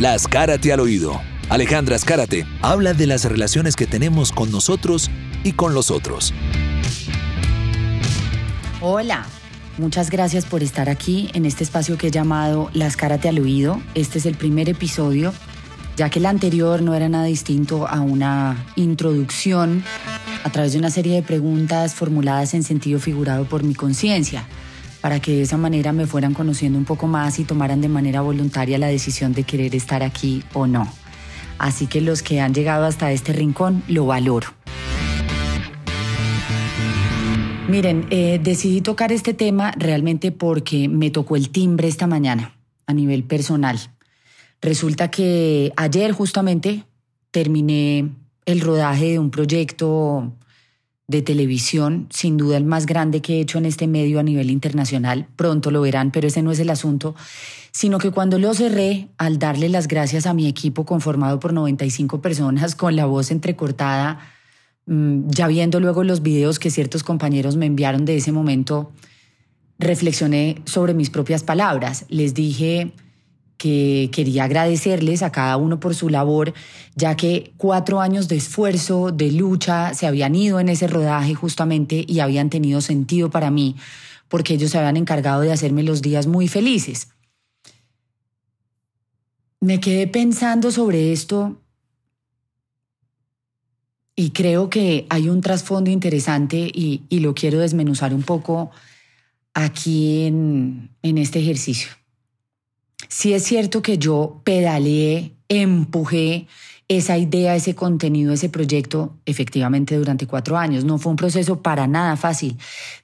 La Ascárate al oído. Alejandra Ascárate habla de las relaciones que tenemos con nosotros y con los otros. Hola, muchas gracias por estar aquí en este espacio que he llamado Las Cárate al Oído. Este es el primer episodio, ya que el anterior no era nada distinto a una introducción a través de una serie de preguntas formuladas en sentido figurado por mi conciencia, para que de esa manera me fueran conociendo un poco más y tomaran de manera voluntaria la decisión de querer estar aquí o no. Así que los que han llegado hasta este rincón lo valoro. Miren, eh, decidí tocar este tema realmente porque me tocó el timbre esta mañana a nivel personal. Resulta que ayer justamente terminé el rodaje de un proyecto de televisión, sin duda el más grande que he hecho en este medio a nivel internacional. Pronto lo verán, pero ese no es el asunto, sino que cuando lo cerré, al darle las gracias a mi equipo conformado por 95 personas con la voz entrecortada, Mm, ya viendo luego los videos que ciertos compañeros me enviaron de ese momento, reflexioné sobre mis propias palabras. Les dije que quería agradecerles a cada uno por su labor, ya que cuatro años de esfuerzo, de lucha, se habían ido en ese rodaje justamente y habían tenido sentido para mí, porque ellos se habían encargado de hacerme los días muy felices. Me quedé pensando sobre esto y creo que hay un trasfondo interesante y, lo quiero desmenuzar un poco aquí en, en este ejercicio. Sí es cierto que yo pedaleé, empujé esa idea, ese contenido, ese proyecto efectivamente durante cuatro años. No fue un proceso para nada fácil.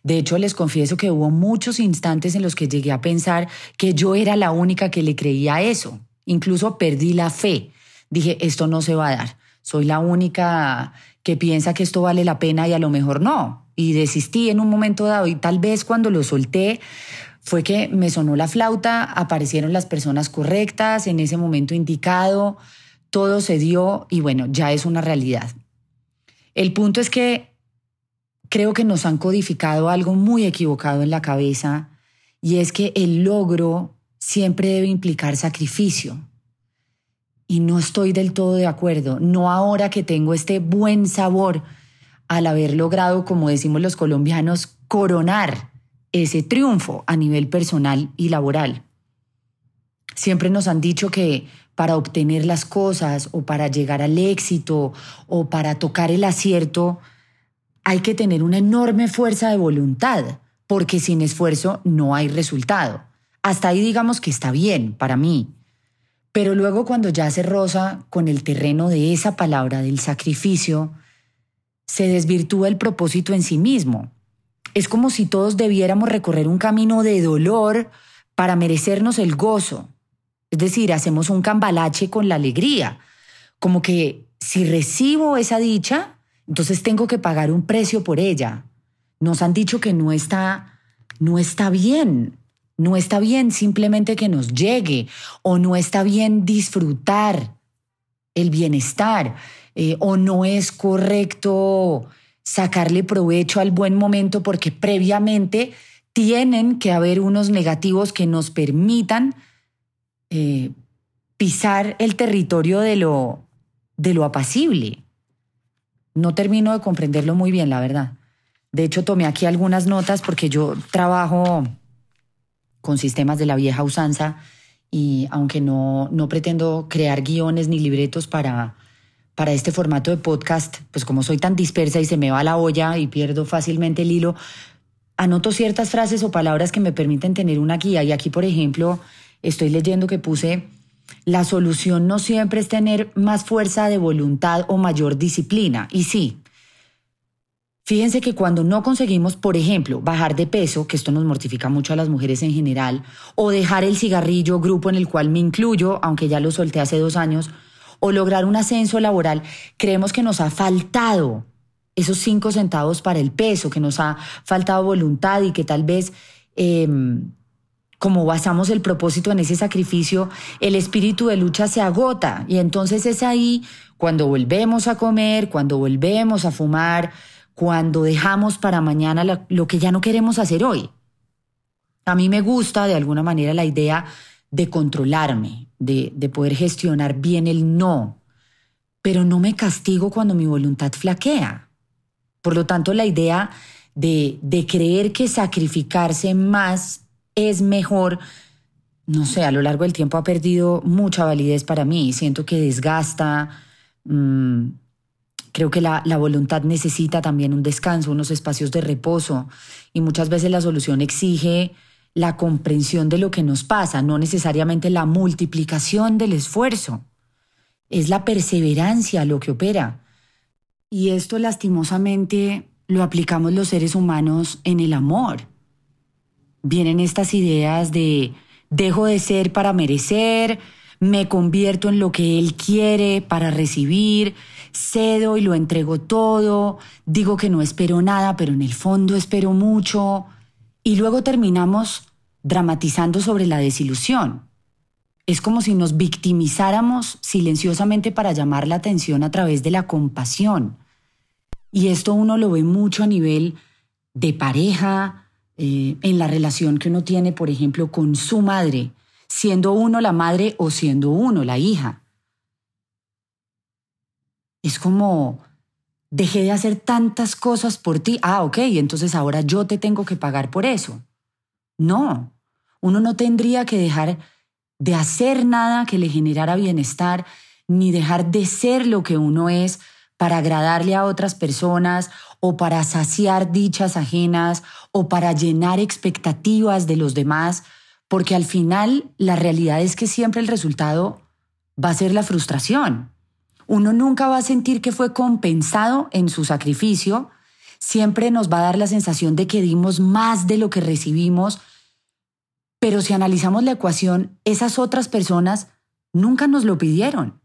De hecho, les confieso que hubo muchos instantes en los que llegué a pensar que yo era la única que le creía eso. Incluso perdí la fe. Dije, esto no se va a dar soy la única que piensa que esto vale la pena y a lo mejor no. Y desistí en un momento dado y tal vez cuando lo solté fue que me sonó la flauta, aparecieron las personas correctas en ese momento indicado, todo se dio y bueno, ya es una realidad. El punto es que creo que nos han codificado algo muy equivocado en la cabeza y es que el logro siempre debe implicar sacrificio y no estoy del todo de acuerdo. No ahora que tengo este buen sabor al haber logrado, como decimos los colombianos, coronar ese triunfo a nivel personal y laboral. Siempre nos han dicho que para obtener las cosas o para llegar al éxito o para tocar el acierto, hay que tener una enorme fuerza de voluntad, porque sin esfuerzo no hay resultado. Hasta ahí digamos que está bien para mí. Pero luego cuando ya se roza con el terreno de esa palabra, del sacrificio, se desvirtúa el propósito en sí mismo. Es como si todos debiéramos recorrer un camino de dolor para merecernos el gozo. Es decir, hacemos un cambalache con la alegría, como que si recibo esa dicha, entonces tengo que pagar un precio por ella. Nos han dicho que no está no está bien no está bien simplemente que nos llegue o no está bien disfrutar el bienestar eh, o no es correcto sacarle provecho al buen momento porque previamente tienen que haber unos negativos que nos permitan eh, pisar el territorio de lo, de lo apacible. No termino de comprenderlo muy bien, la verdad. De hecho, tomé aquí algunas notas porque yo trabajo con sistemas de la vieja usanza y aunque no, no pretendo crear guiones ni libretos para, para este formato de podcast, pues como soy tan dispersa y se me va la olla y pierdo fácilmente el hilo, anoto ciertas frases o palabras que me permiten tener una guía. Y aquí, por ejemplo, estoy leyendo que puse, la solución no siempre es tener más fuerza de voluntad o mayor disciplina. Y sí, Fíjense que cuando no conseguimos, por ejemplo, bajar de peso, que esto nos mortifica mucho a las mujeres en general, o dejar el cigarrillo, grupo en el cual me incluyo, aunque ya lo solté hace dos años, o lograr un ascenso laboral, creemos que nos ha faltado esos cinco centavos para el peso, que nos ha faltado voluntad y que tal vez, em, como basamos el propósito en ese sacrificio, el espíritu de lucha se agota. Y entonces es ahí cuando volvemos a comer, cuando volvemos a fumar, cuando dejamos para mañana lo que ya no queremos hacer hoy. A mí me gusta de alguna manera la idea de controlarme, de, de poder gestionar bien el no, pero no me castigo cuando mi voluntad flaquea. Por lo tanto, la idea de, de creer que sacrificarse más es mejor, no sé, a lo largo del tiempo ha perdido mucha validez para mí. Siento que desgasta, mmm, Creo que la, voluntad necesita también un descanso, unos espacios de reposo y muchas veces la solución exige la comprensión de lo que nos pasa, no necesariamente la multiplicación del esfuerzo. Es la perseverancia lo que opera. Y esto lastimosamente lo aplicamos los seres humanos en el amor. Vienen estas ideas de dejo de ser para merecer, me convierto en lo que Él quiere para recibir, cedo y lo entrego todo, digo que no espero nada, pero en el fondo espero mucho, y luego terminamos dramatizando sobre la desilusión. Es como si nos victimizáramos silenciosamente para llamar la atención a través de la compasión. Y esto uno lo ve mucho a nivel de pareja, eh, en la relación que uno tiene, por ejemplo, con su madre siendo uno la madre o siendo uno la hija. Es como, dejé de hacer tantas cosas por ti, ah, ok, entonces ahora yo te tengo que pagar por eso. No, uno no tendría que dejar de hacer nada que le generara bienestar, ni dejar de ser lo que uno es para agradarle a otras personas o para saciar dichas ajenas o para llenar expectativas de los demás porque al final la realidad es que siempre el resultado va a ser la frustración. Uno nunca va a sentir que fue compensado en su sacrificio, siempre nos va a dar la sensación de que dimos más de lo que recibimos, pero si analizamos la ecuación, esas otras personas nunca nos lo pidieron.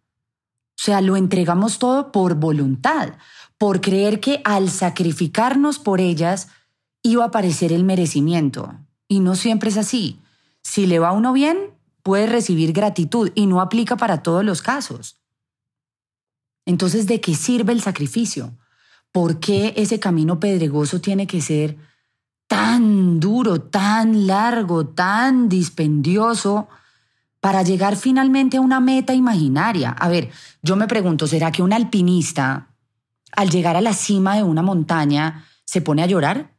O sea, lo entregamos todo por voluntad, por creer que al sacrificarnos por ellas iba a aparecer el merecimiento. Y no siempre es así. Si le va a uno bien, puede recibir gratitud y no aplica para todos los casos. Entonces, ¿de qué sirve el sacrificio? ¿Por qué ese camino pedregoso tiene que ser tan duro, tan largo, tan dispendioso para llegar finalmente a una meta imaginaria? A ver, yo me pregunto, ¿será que un alpinista al llegar a la cima de una montaña se pone a llorar?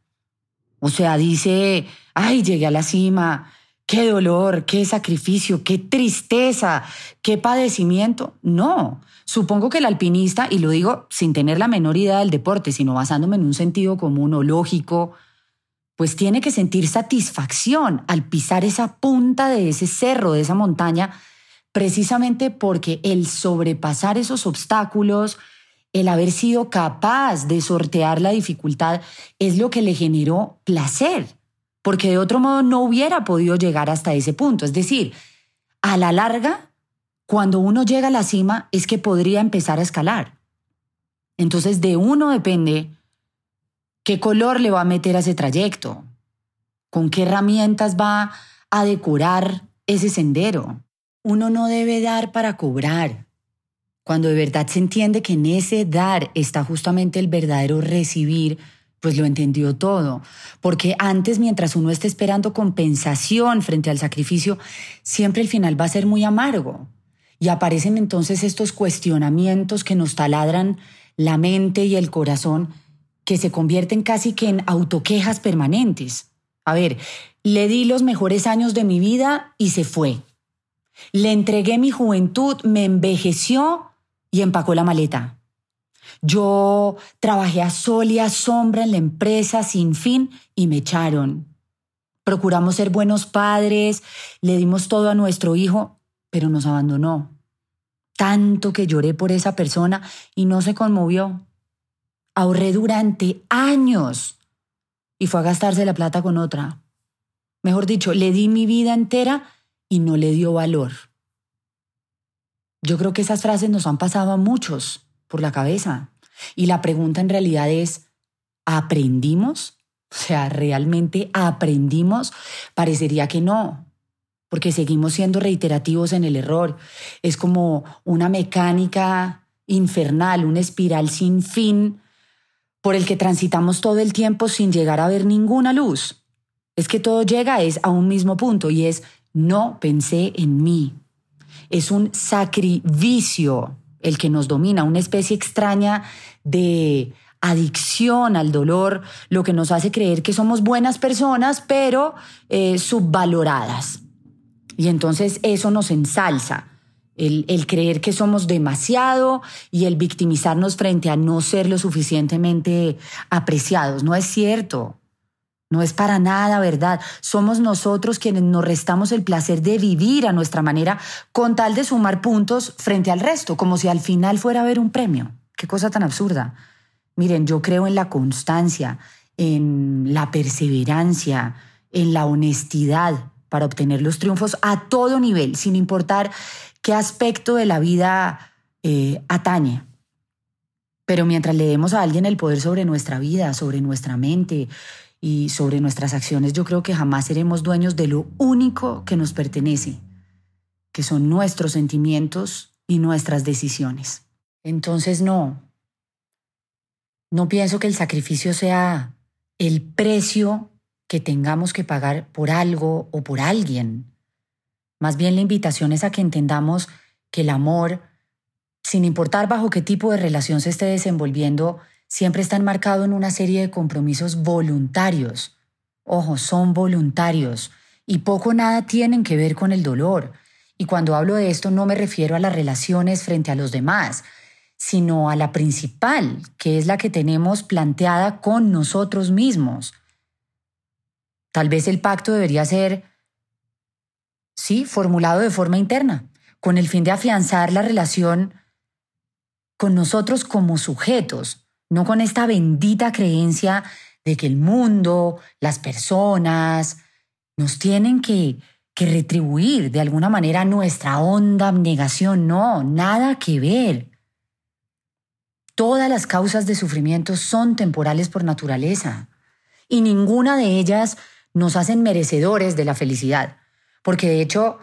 O sea, dice, ay, llegué a la cima, qué dolor, qué sacrificio, qué tristeza, qué padecimiento. No, supongo que el alpinista, y lo digo sin tener la menor idea del deporte, sino basándome en un sentido común o lógico, pues tiene que sentir satisfacción al pisar esa punta de ese cerro, de esa montaña, precisamente porque el sobrepasar esos obstáculos, el haber sido capaz de sortear la dificultad, es lo que le generó placer porque de otro modo no hubiera podido llegar hasta ese punto. Es decir, a la larga, cuando uno llega a la cima, es que podría empezar a escalar. Entonces, de uno depende qué color le va a meter a ese trayecto, con qué herramientas va a decorar ese sendero. Uno no debe dar para cobrar. Cuando de verdad se entiende que en ese dar está justamente el verdadero recibir, pues lo entendió todo. Porque antes, mientras uno esté esperando compensación frente al sacrificio, siempre el final va a ser muy amargo. Y aparecen entonces estos cuestionamientos que nos taladran la mente y el corazón, que se convierten casi que en autoquejas permanentes. A ver, le di los mejores años de mi vida y se fue. Le entregué mi juventud, me envejeció y empacó la maleta. Yo trabajé a sol y a sombra en la empresa sin fin y me echaron. Procuramos ser buenos padres, le dimos todo a nuestro hijo, pero nos abandonó. Tanto que lloré por esa persona y no se conmovió. Ahorré durante años y fue a gastarse la plata con otra. Mejor dicho, le di mi vida entera y no le dio valor. Yo creo que esas frases nos han pasado a muchos por la cabeza. Y la pregunta en realidad es, ¿aprendimos? O sea, ¿realmente aprendimos? Parecería que no, porque seguimos siendo reiterativos en el error. Es como una mecánica infernal, una espiral sin fin por el que transitamos todo el tiempo sin llegar a ver ninguna luz. Es que todo llega es a un mismo punto y es no pensé en mí. Es un sacrificio el que nos domina, una especie extraña de adicción al dolor, lo que nos hace creer que somos buenas personas, pero eh, subvaloradas. Y entonces eso nos ensalza. El, el, creer que somos demasiado y el victimizarnos frente a no ser lo suficientemente apreciados. No es cierto. No es para nada verdad. Somos nosotros quienes nos restamos el placer de vivir a nuestra manera con tal de sumar puntos frente al resto, como si al final fuera a haber un premio. Qué cosa tan absurda. Miren, yo creo en la constancia, en la perseverancia, en la honestidad para obtener los triunfos a todo nivel, sin importar qué aspecto de la vida eh, atañe. Pero mientras le demos a alguien el poder sobre nuestra vida, sobre nuestra mente, y sobre nuestras acciones, yo creo que jamás seremos dueños de lo único que nos pertenece, que son nuestros sentimientos y nuestras decisiones. Entonces no, no pienso que el sacrificio sea el precio que tengamos que pagar por algo o por alguien. Más bien la invitación es a que entendamos que el amor, sin importar bajo qué tipo de relación se esté desenvolviendo, siempre está enmarcado en una serie de compromisos voluntarios. Ojo, son voluntarios y poco nada tienen que ver con el dolor. Y cuando hablo de esto no me refiero a las relaciones frente a los demás, sino a la principal, que es la que tenemos planteada con nosotros mismos. Tal vez el pacto debería ser, sí, formulado de forma interna, con el fin de afianzar la relación con nosotros como sujetos, no con esta bendita creencia de que el mundo, las personas, nos tienen que, que retribuir de alguna manera nuestra honda abnegación. No, nada que ver. Todas las causas de sufrimiento son temporales por naturaleza y ninguna de ellas nos hacen merecedores de la felicidad, porque de hecho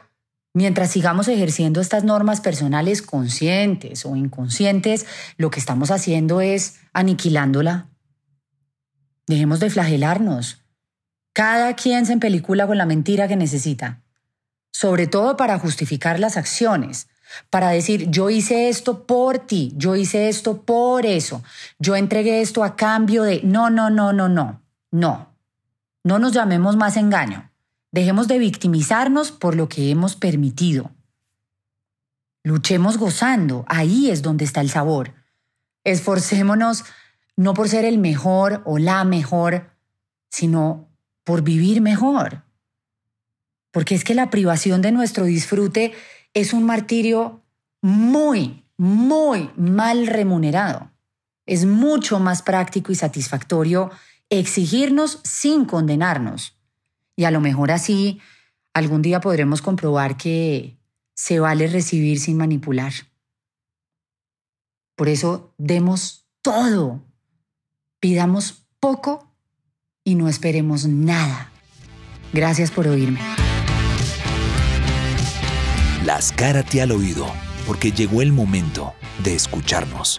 Mientras sigamos ejerciendo estas normas personales conscientes o inconscientes, lo que estamos haciendo es aniquilándola. Dejemos de flagelarnos. Cada quien se empelicula con la mentira que necesita, sobre todo para justificar las acciones, para decir yo hice esto por ti, yo hice esto por eso, yo entregué esto a cambio de... No, no, no, no, no, no. No nos llamemos más engaño. Dejemos de victimizarnos por lo que hemos permitido. Luchemos gozando, ahí es donde está el sabor. Esforcémonos no por ser el mejor o la mejor, sino por vivir mejor. Porque es que la privación de nuestro disfrute es un martirio muy, muy mal remunerado. Es mucho más práctico y satisfactorio exigirnos sin condenarnos. Y a lo mejor así algún día podremos comprobar que se vale recibir sin manipular. Por eso demos todo, pidamos poco y no esperemos nada. Gracias por oírme. Las Cárate al oído, porque llegó el momento de escucharnos.